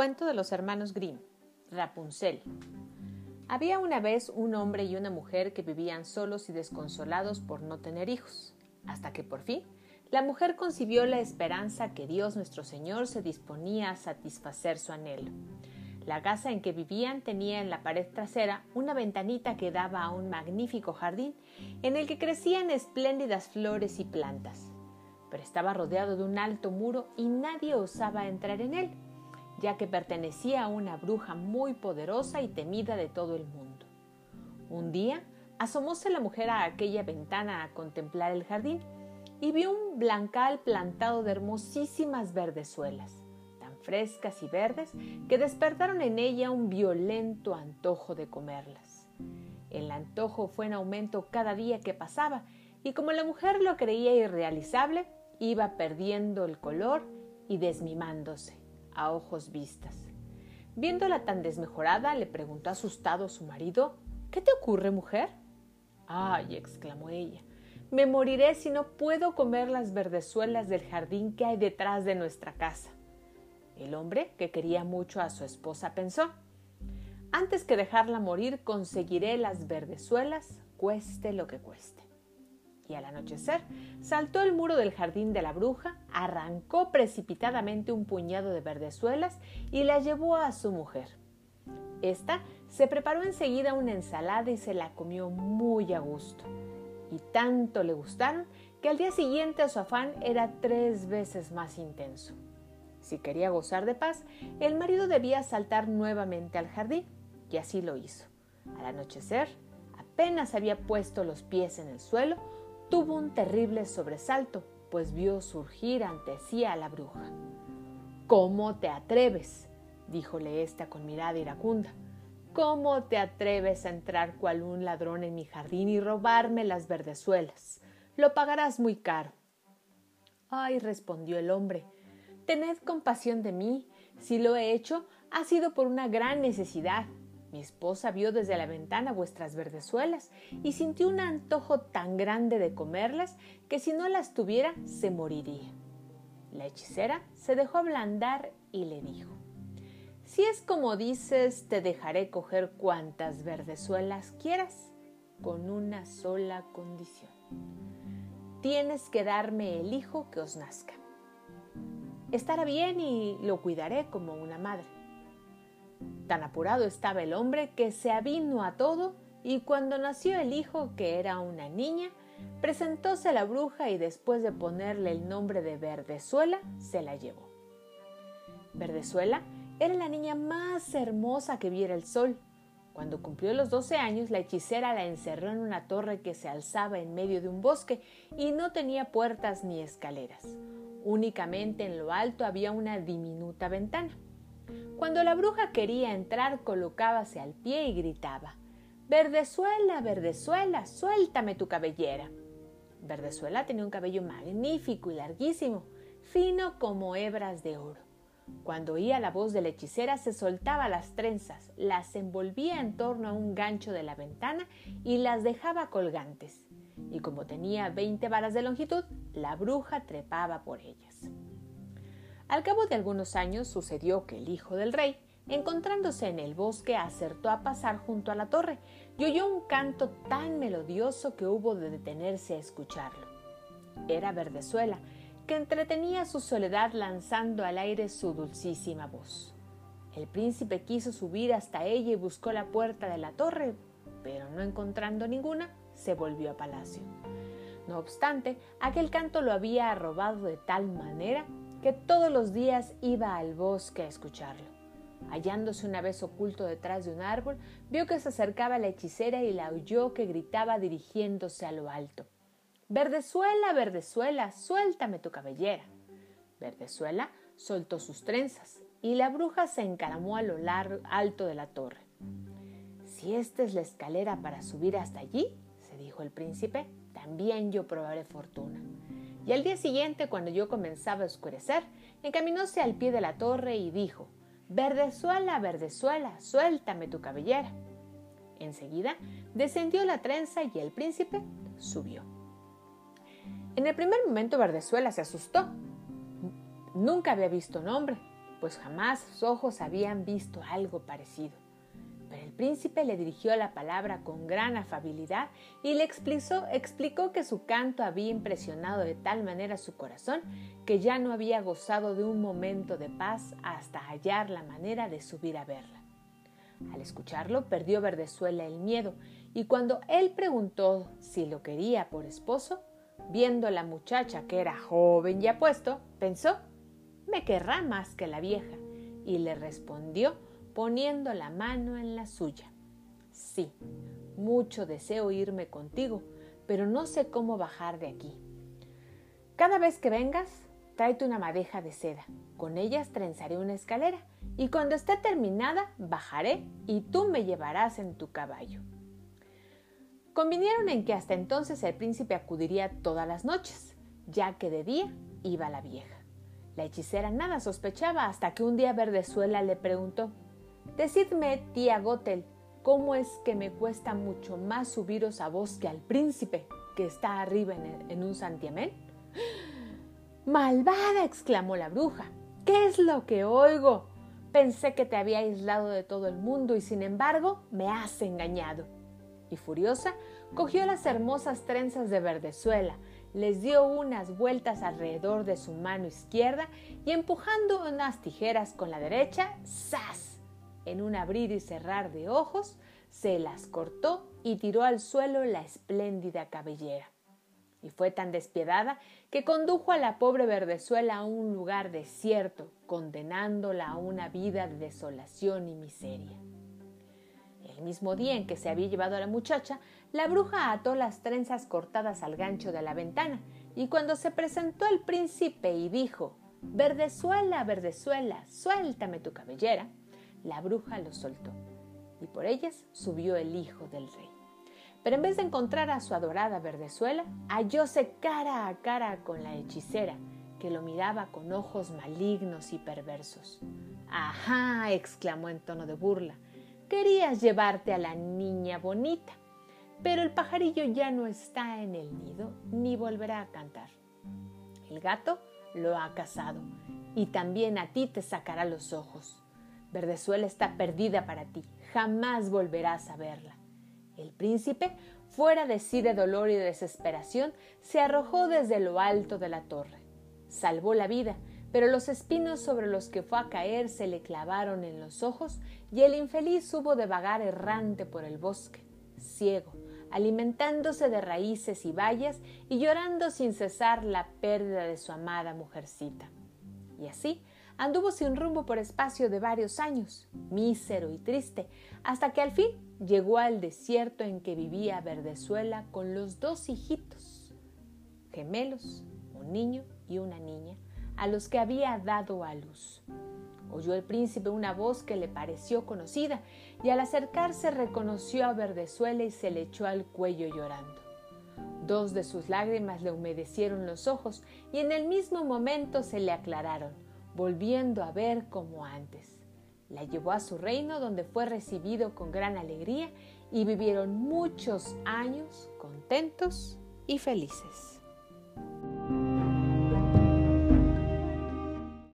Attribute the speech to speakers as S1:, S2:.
S1: Cuento de los hermanos Grimm. Rapunzel. Había una vez un hombre y una mujer que vivían solos y desconsolados por no tener hijos, hasta que por fin la mujer concibió la esperanza que Dios nuestro Señor se disponía a satisfacer su anhelo. La casa en que vivían tenía en la pared trasera una ventanita que daba a un magnífico jardín en el que crecían espléndidas flores y plantas. Pero estaba rodeado de un alto muro y nadie osaba entrar en él ya que pertenecía a una bruja muy poderosa y temida de todo el mundo. Un día asomóse la mujer a aquella ventana a contemplar el jardín y vio un blancal plantado de hermosísimas verdezuelas, tan frescas y verdes que despertaron en ella un violento antojo de comerlas. El antojo fue en aumento cada día que pasaba y como la mujer lo creía irrealizable, iba perdiendo el color y desmimándose a ojos vistas. Viéndola tan desmejorada, le preguntó asustado a su marido ¿Qué te ocurre, mujer? Ay, exclamó ella, me moriré si no puedo comer las verdezuelas del jardín que hay detrás de nuestra casa. El hombre, que quería mucho a su esposa, pensó antes que dejarla morir, conseguiré las verdezuelas, cueste lo que cueste y al anochecer saltó el muro del jardín de la bruja, arrancó precipitadamente un puñado de verdezuelas y la llevó a su mujer. Esta se preparó enseguida una ensalada y se la comió muy a gusto. Y tanto le gustaron que al día siguiente su afán era tres veces más intenso. Si quería gozar de paz, el marido debía saltar nuevamente al jardín, y así lo hizo. Al anochecer, apenas había puesto los pies en el suelo, tuvo un terrible sobresalto, pues vio surgir ante sí a la bruja. ¿Cómo te atreves? díjole ésta con mirada iracunda. ¿Cómo te atreves a entrar cual un ladrón en mi jardín y robarme las verdezuelas? Lo pagarás muy caro. Ay, respondió el hombre, tened compasión de mí. Si lo he hecho, ha sido por una gran necesidad. Mi esposa vio desde la ventana vuestras verdezuelas y sintió un antojo tan grande de comerlas que si no las tuviera se moriría. La hechicera se dejó ablandar y le dijo, Si es como dices, te dejaré coger cuantas verdezuelas quieras, con una sola condición. Tienes que darme el hijo que os nazca. Estará bien y lo cuidaré como una madre. Tan apurado estaba el hombre que se avino a todo y cuando nació el hijo, que era una niña, presentóse a la bruja y después de ponerle el nombre de Verdezuela, se la llevó. Verdezuela era la niña más hermosa que viera el sol. Cuando cumplió los doce años, la hechicera la encerró en una torre que se alzaba en medio de un bosque y no tenía puertas ni escaleras. Únicamente en lo alto había una diminuta ventana. Cuando la bruja quería entrar, colocábase al pie y gritaba Verdezuela, Verdezuela, suéltame tu cabellera. Verdezuela tenía un cabello magnífico y larguísimo, fino como hebras de oro. Cuando oía la voz de la hechicera se soltaba las trenzas, las envolvía en torno a un gancho de la ventana y las dejaba colgantes. Y como tenía veinte varas de longitud, la bruja trepaba por ellas. Al cabo de algunos años sucedió que el hijo del rey, encontrándose en el bosque, acertó a pasar junto a la torre y oyó un canto tan melodioso que hubo de detenerse a escucharlo. Era Verdezuela, que entretenía su soledad lanzando al aire su dulcísima voz. El príncipe quiso subir hasta ella y buscó la puerta de la torre, pero no encontrando ninguna, se volvió a palacio. No obstante, aquel canto lo había robado de tal manera que todos los días iba al bosque a escucharlo. Hallándose una vez oculto detrás de un árbol, vio que se acercaba la hechicera y la oyó que gritaba dirigiéndose a lo alto. Verdezuela, Verdezuela, suéltame tu cabellera. Verdezuela soltó sus trenzas y la bruja se encaramó a lo largo, alto de la torre. Si esta es la escalera para subir hasta allí, se dijo el príncipe, también yo probaré fortuna y al día siguiente, cuando yo comenzaba a oscurecer, encaminóse al pie de la torre y dijo, Verdezuela, Verdezuela, suéltame tu cabellera. Enseguida descendió la trenza y el príncipe subió. En el primer momento Verdezuela se asustó. Nunca había visto un hombre, pues jamás sus ojos habían visto algo parecido. Pero el príncipe le dirigió la palabra con gran afabilidad y le explicó, explicó que su canto había impresionado de tal manera su corazón que ya no había gozado de un momento de paz hasta hallar la manera de subir a verla. Al escucharlo perdió Verdezuela el miedo y cuando él preguntó si lo quería por esposo, viendo a la muchacha que era joven y apuesto, pensó, me querrá más que la vieja, y le respondió poniendo la mano en la suya. Sí, mucho deseo irme contigo, pero no sé cómo bajar de aquí. Cada vez que vengas, tráete una madeja de seda. Con ellas trenzaré una escalera y cuando esté terminada bajaré y tú me llevarás en tu caballo. Convinieron en que hasta entonces el príncipe acudiría todas las noches, ya que de día iba la vieja. La hechicera nada sospechaba hasta que un día Verdezuela le preguntó Decidme, tía Gotel, ¿cómo es que me cuesta mucho más subiros a vos que al príncipe que está arriba en, un santiamén? Malvada, exclamó la bruja, ¿qué es lo que oigo? Pensé que te había aislado de todo el mundo y sin embargo me has engañado. Y furiosa, cogió las hermosas trenzas de verdezuela, les dio unas vueltas alrededor de su mano izquierda y empujando unas tijeras con la derecha, ¡zas! En un abrir y cerrar de ojos, se las cortó y tiró al suelo la espléndida cabellera y fue tan despiadada que condujo a la pobre Verdezuela a un lugar desierto, condenándola a una vida de desolación y miseria. El mismo día en que se había llevado a la muchacha, la bruja ató las trenzas cortadas al gancho de la ventana, y cuando se presentó el príncipe y dijo Verdezuela, Verdezuela, suéltame tu cabellera, la bruja lo soltó, y por ellas subió el hijo del rey. Pero en vez de encontrar a su adorada Verdezuela, hallóse cara a cara con la hechicera, que lo miraba con ojos malignos y perversos. Ajá, exclamó en tono de burla, querías llevarte a la niña bonita, pero el pajarillo ya no está en el nido ni volverá a cantar. El gato lo ha cazado y también a ti te sacará los ojos. Verdezuela está perdida para ti, jamás volverás a verla. El príncipe, fuera de sí de dolor y desesperación, se arrojó desde lo alto de la torre. Salvó la vida, pero los espinos sobre los que fue a caer se le clavaron en los ojos y el infeliz hubo de vagar errante por el bosque, ciego, alimentándose de raíces y bayas y llorando sin cesar la pérdida de su amada mujercita. Y así anduvo sin rumbo por espacio de varios años, mísero y triste, hasta que al fin llegó al desierto en que vivía Verdezuela con los dos hijitos, gemelos, un niño y una niña, a los que había dado a luz. Oyó el príncipe una voz que le pareció conocida y al acercarse reconoció a Verdezuela y se le echó al cuello llorando. Dos de sus lágrimas le humedecieron los ojos y en el mismo momento se le aclararon volviendo a ver como antes. La llevó a su reino donde fue recibido con gran alegría y vivieron muchos años contentos y felices.